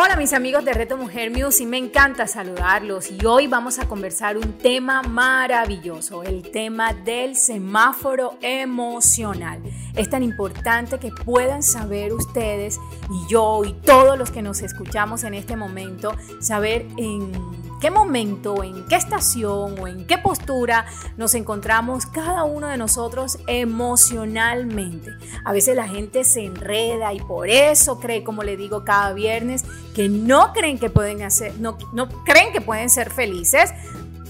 Hola mis amigos de Reto Mujer Music, me encanta saludarlos y hoy vamos a conversar un tema maravilloso, el tema del semáforo emocional. Es tan importante que puedan saber ustedes y yo y todos los que nos escuchamos en este momento, saber en qué momento, en qué estación o en qué postura nos encontramos cada uno de nosotros emocionalmente. A veces la gente se enreda y por eso cree, como le digo cada viernes, que no creen que pueden hacer, no, no creen que pueden ser felices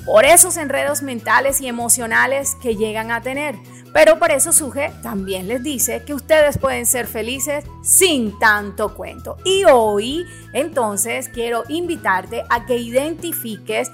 por esos enredos mentales y emocionales que llegan a tener. Pero por eso Suje también les dice que ustedes pueden ser felices sin tanto cuento. Y hoy entonces quiero invitarte a que identifiques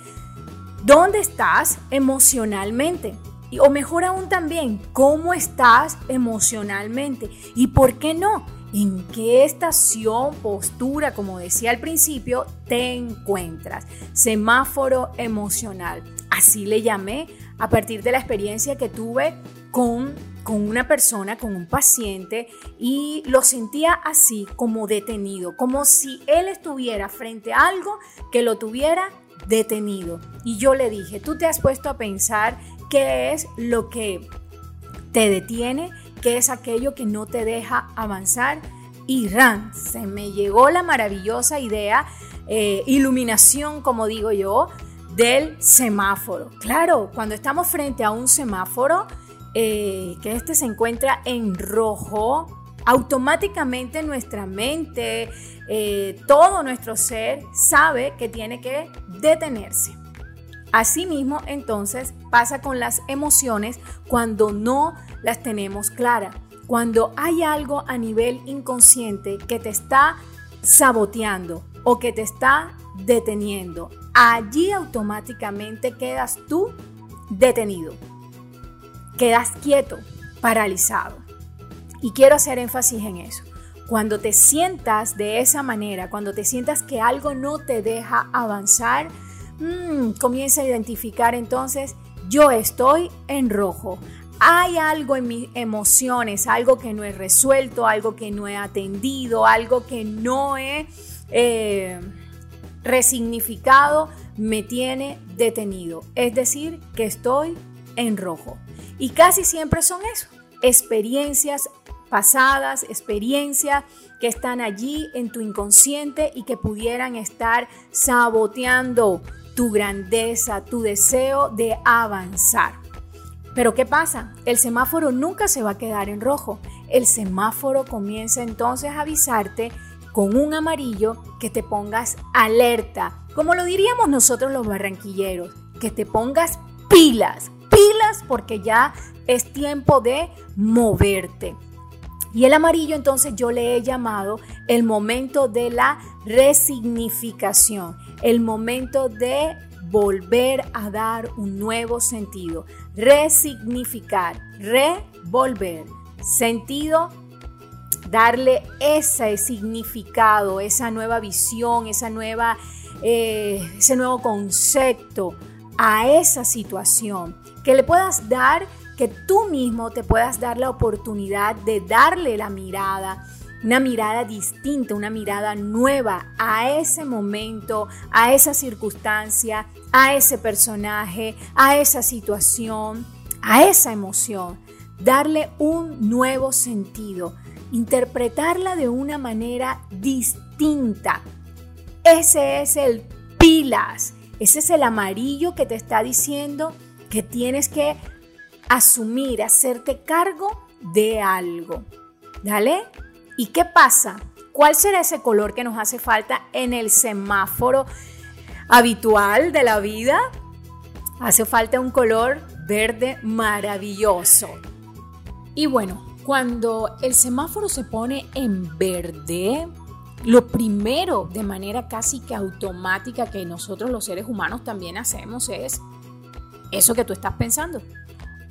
dónde estás emocionalmente. O mejor aún también, cómo estás emocionalmente. Y por qué no, en qué estación, postura, como decía al principio, te encuentras. Semáforo emocional. Así le llamé a partir de la experiencia que tuve con, con una persona, con un paciente, y lo sentía así como detenido, como si él estuviera frente a algo que lo tuviera detenido. Y yo le dije, tú te has puesto a pensar qué es lo que te detiene, qué es aquello que no te deja avanzar. Y ran, se me llegó la maravillosa idea, eh, iluminación, como digo yo, del semáforo. Claro, cuando estamos frente a un semáforo, eh, que este se encuentra en rojo, automáticamente nuestra mente, eh, todo nuestro ser sabe que tiene que detenerse. Asimismo, entonces pasa con las emociones cuando no las tenemos claras, cuando hay algo a nivel inconsciente que te está saboteando o que te está deteniendo. Allí automáticamente quedas tú detenido quedas quieto, paralizado. Y quiero hacer énfasis en eso. Cuando te sientas de esa manera, cuando te sientas que algo no te deja avanzar, mmm, comienza a identificar entonces, yo estoy en rojo. Hay algo en mis emociones, algo que no he resuelto, algo que no he atendido, algo que no he eh, resignificado, me tiene detenido. Es decir, que estoy en rojo. Y casi siempre son eso, experiencias pasadas, experiencias que están allí en tu inconsciente y que pudieran estar saboteando tu grandeza, tu deseo de avanzar. Pero ¿qué pasa? El semáforo nunca se va a quedar en rojo. El semáforo comienza entonces a avisarte con un amarillo que te pongas alerta, como lo diríamos nosotros los barranquilleros, que te pongas pilas, pilas porque ya es tiempo de moverte. Y el amarillo entonces yo le he llamado el momento de la resignificación, el momento de volver a dar un nuevo sentido, resignificar, revolver, sentido, darle ese significado, esa nueva visión, esa nueva, eh, ese nuevo concepto a esa situación. Que le puedas dar, que tú mismo te puedas dar la oportunidad de darle la mirada, una mirada distinta, una mirada nueva a ese momento, a esa circunstancia, a ese personaje, a esa situación, a esa emoción. Darle un nuevo sentido, interpretarla de una manera distinta. Ese es el pilas, ese es el amarillo que te está diciendo que tienes que asumir, hacerte cargo de algo. ¿Dale? ¿Y qué pasa? ¿Cuál será ese color que nos hace falta en el semáforo habitual de la vida? Hace falta un color verde maravilloso. Y bueno, cuando el semáforo se pone en verde, lo primero de manera casi que automática que nosotros los seres humanos también hacemos es eso que tú estás pensando.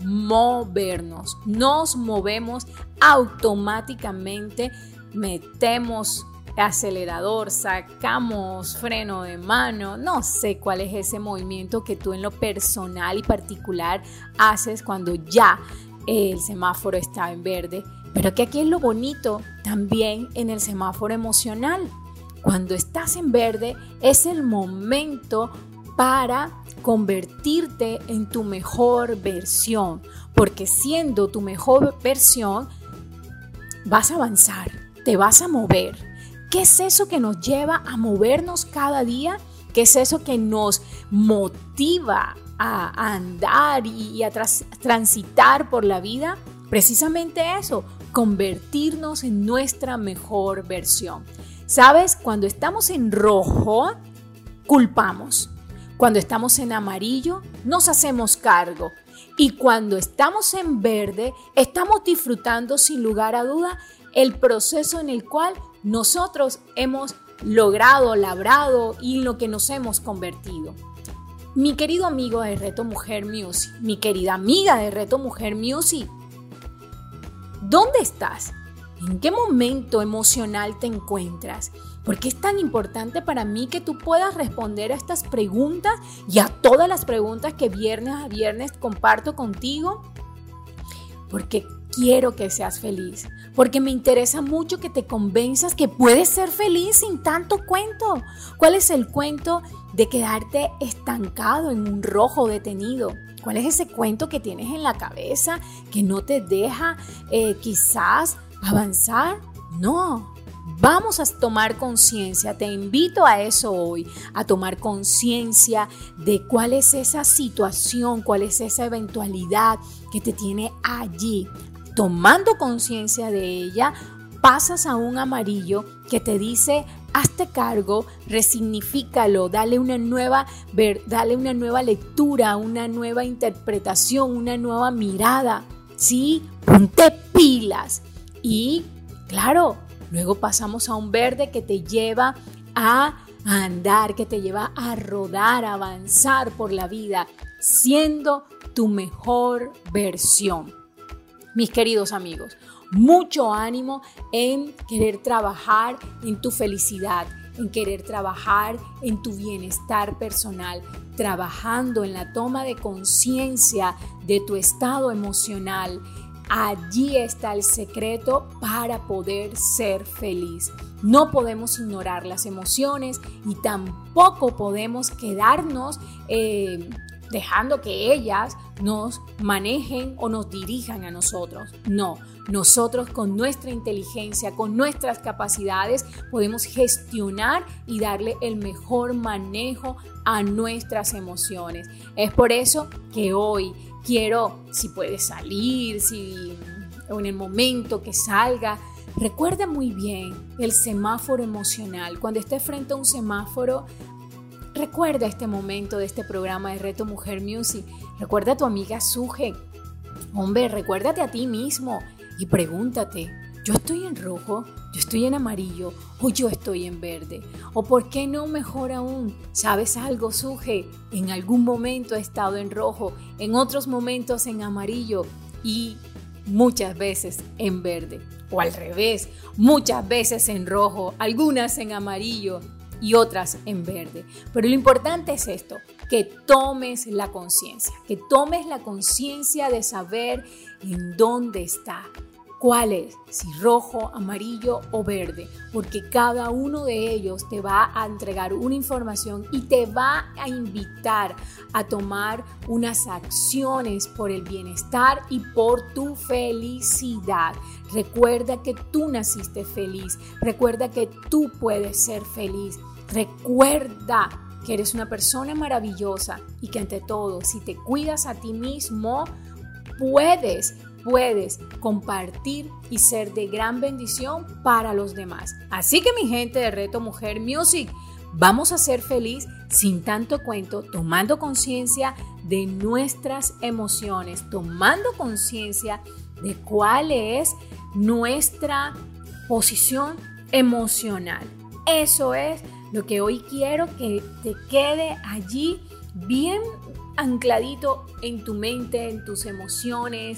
Movernos. Nos movemos automáticamente, metemos acelerador, sacamos freno de mano, no sé cuál es ese movimiento que tú en lo personal y particular haces cuando ya el semáforo está en verde, pero que aquí es lo bonito también en el semáforo emocional. Cuando estás en verde es el momento para convertirte en tu mejor versión, porque siendo tu mejor versión vas a avanzar, te vas a mover. ¿Qué es eso que nos lleva a movernos cada día? ¿Qué es eso que nos motiva a, andar y, a transitar por la vida? Precisamente eso, convertirnos en nuestra mejor versión. ¿Sabes? Cuando estamos en rojo, culpamos. Cuando estamos en amarillo, nos hacemos cargo. Y cuando estamos en verde, estamos disfrutando sin lugar a duda el proceso en el cual nosotros hemos logrado, labrado y en lo que nos hemos convertido. Mi querido amigo de Reto Mujer Music, mi querida amiga de Reto Mujer Music, ¿dónde estás? ¿En qué momento emocional te encuentras? Porque es tan importante para mí que tú puedas responder a estas preguntas y a todas las preguntas que viernes a viernes comparto contigo. Porque quiero que seas feliz. Porque me interesa mucho que te convenzas que puedes ser feliz sin tanto cuento. ¿Cuál es el cuento de quedarte estancado en un rojo detenido? ¿Cuál es ese cuento que tienes en la cabeza que no te deja eh, quizás avanzar? No, Vamos a tomar conciencia, te invito a eso hoy, a tomar conciencia de cuál es esa situación, cuál es esa eventualidad que te tiene allí. Tomando conciencia de ella, pasas a un amarillo que te dice, hazte cargo, resignifícalo, dale una nueva, dale una nueva lectura, una nueva interpretación, una nueva mirada, ¿sí? Ponte pilas y, claro, Luego pasamos a un verde que te lleva a andar, que te lleva a rodar, a avanzar por la vida, siendo tu mejor versión. Mis queridos amigos, mucho ánimo en querer trabajar en tu felicidad, en querer trabajar en tu bienestar personal, trabajando en la toma de conciencia de tu estado emocional Allí está el secreto para poder ser feliz. No podemos ignorar las emociones y tampoco podemos quedarnos eh, dejando que ellas nos manejen o nos dirijan a nosotros. No, nosotros con nuestra inteligencia, con nuestras capacidades, podemos gestionar y darle el mejor manejo a nuestras emociones. Es por eso que hoy quiero, si puede salir, si en el momento que salga, recuerda muy bien el semáforo emocional. Cuando estés frente a un semáforo, recuerda este momento de este programa de Reto Mujer Music. Recuerda a tu amiga Suje. Hombre, recuérdate a ti mismo y pregúntate, yo estoy en rojo, yo estoy en amarillo o yo estoy en verde. O por qué no mejor aún, ¿sabes algo, Suje? En algún momento he estado en rojo, en otros momentos en amarillo y muchas veces en verde. O al revés, muchas veces en rojo, algunas en amarillo y otras en verde. Pero lo importante es esto, que tomes la conciencia, que tomes la conciencia de saber en dónde está cuál es, si rojo, amarillo o verde, porque cada uno de ellos te va a entregar una información y te va a invitar a tomar unas acciones por el bienestar y por tu felicidad. Recuerda que tú naciste feliz, recuerda que tú puedes ser feliz, recuerda que eres una persona maravillosa y que ante todo, si te cuidas a ti mismo, puedes puedes compartir y ser de gran bendición para los demás. Así que mi gente de Reto Mujer Music, vamos a ser feliz sin tanto cuento, tomando conciencia de nuestras emociones, tomando conciencia de cuál es nuestra posición emocional. Eso es lo que hoy quiero que te quede allí bien ancladito en tu mente, en tus emociones,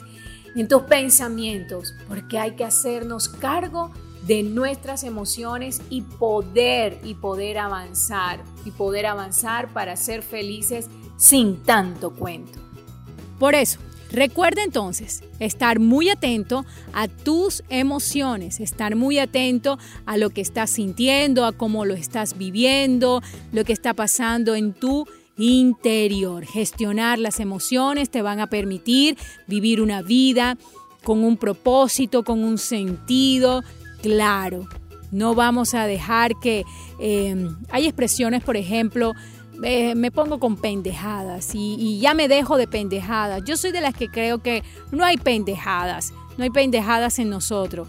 en tus pensamientos, porque hay que hacernos cargo de nuestras emociones y poder y poder avanzar y poder avanzar para ser felices sin tanto cuento. Por eso, recuerda entonces estar muy atento a tus emociones, estar muy atento a lo que estás sintiendo, a cómo lo estás viviendo, lo que está pasando en tu interior. Gestionar las emociones te van a permitir vivir una vida con un propósito, con un sentido claro. No vamos a dejar que em, hay expresiones, por ejemplo, eh, me pongo con pendejadas y, y, ya me dejo de pendejadas. Yo soy de las que creo que no hay pendejadas, no hay pendejadas en nosotros.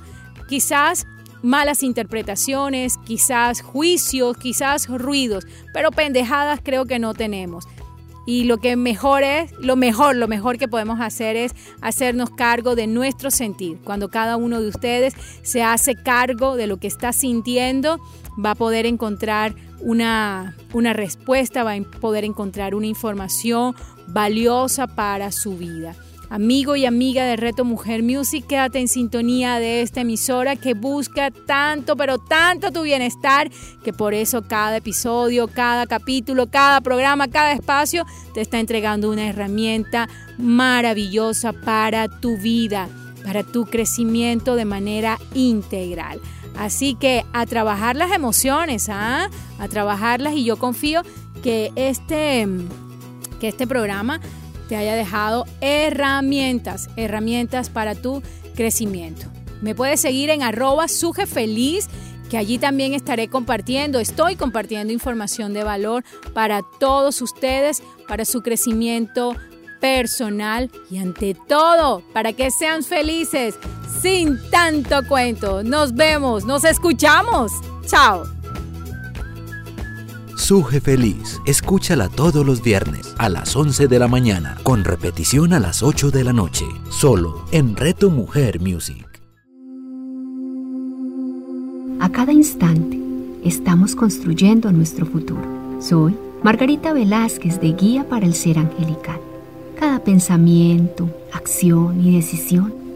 Quizás malas interpretaciones, quizás juicios, quizás ruidos, pero pendejadas creo que no tenemos. Y lo que mejor es, lo mejor, lo mejor que podemos hacer es hacernos cargo de nuestro sentir. Cuando cada uno de ustedes se hace cargo de lo que está sintiendo, va a poder encontrar una, una respuesta, va a poder encontrar una información valiosa para su vida. Amigo y amiga de Reto Mujer Music, quédate en sintonía de esta emisora que busca tanto, pero tanto tu bienestar, que por eso cada episodio, cada capítulo, cada programa, cada espacio te está entregando una herramienta maravillosa para tu vida, para tu crecimiento de manera integral. Así que a trabajar las emociones, ¿ah? a trabajarlas y yo confío que este, que este programa te haya dejado herramientas, herramientas para tu crecimiento. Me puedes seguir en arroba sujefeliz, que allí también estaré compartiendo, estoy compartiendo información de valor para todos ustedes, para su crecimiento personal y ante todo, para que sean felices sin tanto cuento. Nos vemos, nos escuchamos. Chao. Suje Feliz. Escúchala todos los viernes a las 11 de la mañana, con repetición a las 8 de la noche, solo en Reto Mujer Music. A cada instante estamos construyendo nuestro futuro. Soy Margarita Velázquez de Guía para el Ser Angelical. Cada pensamiento, acción y decisión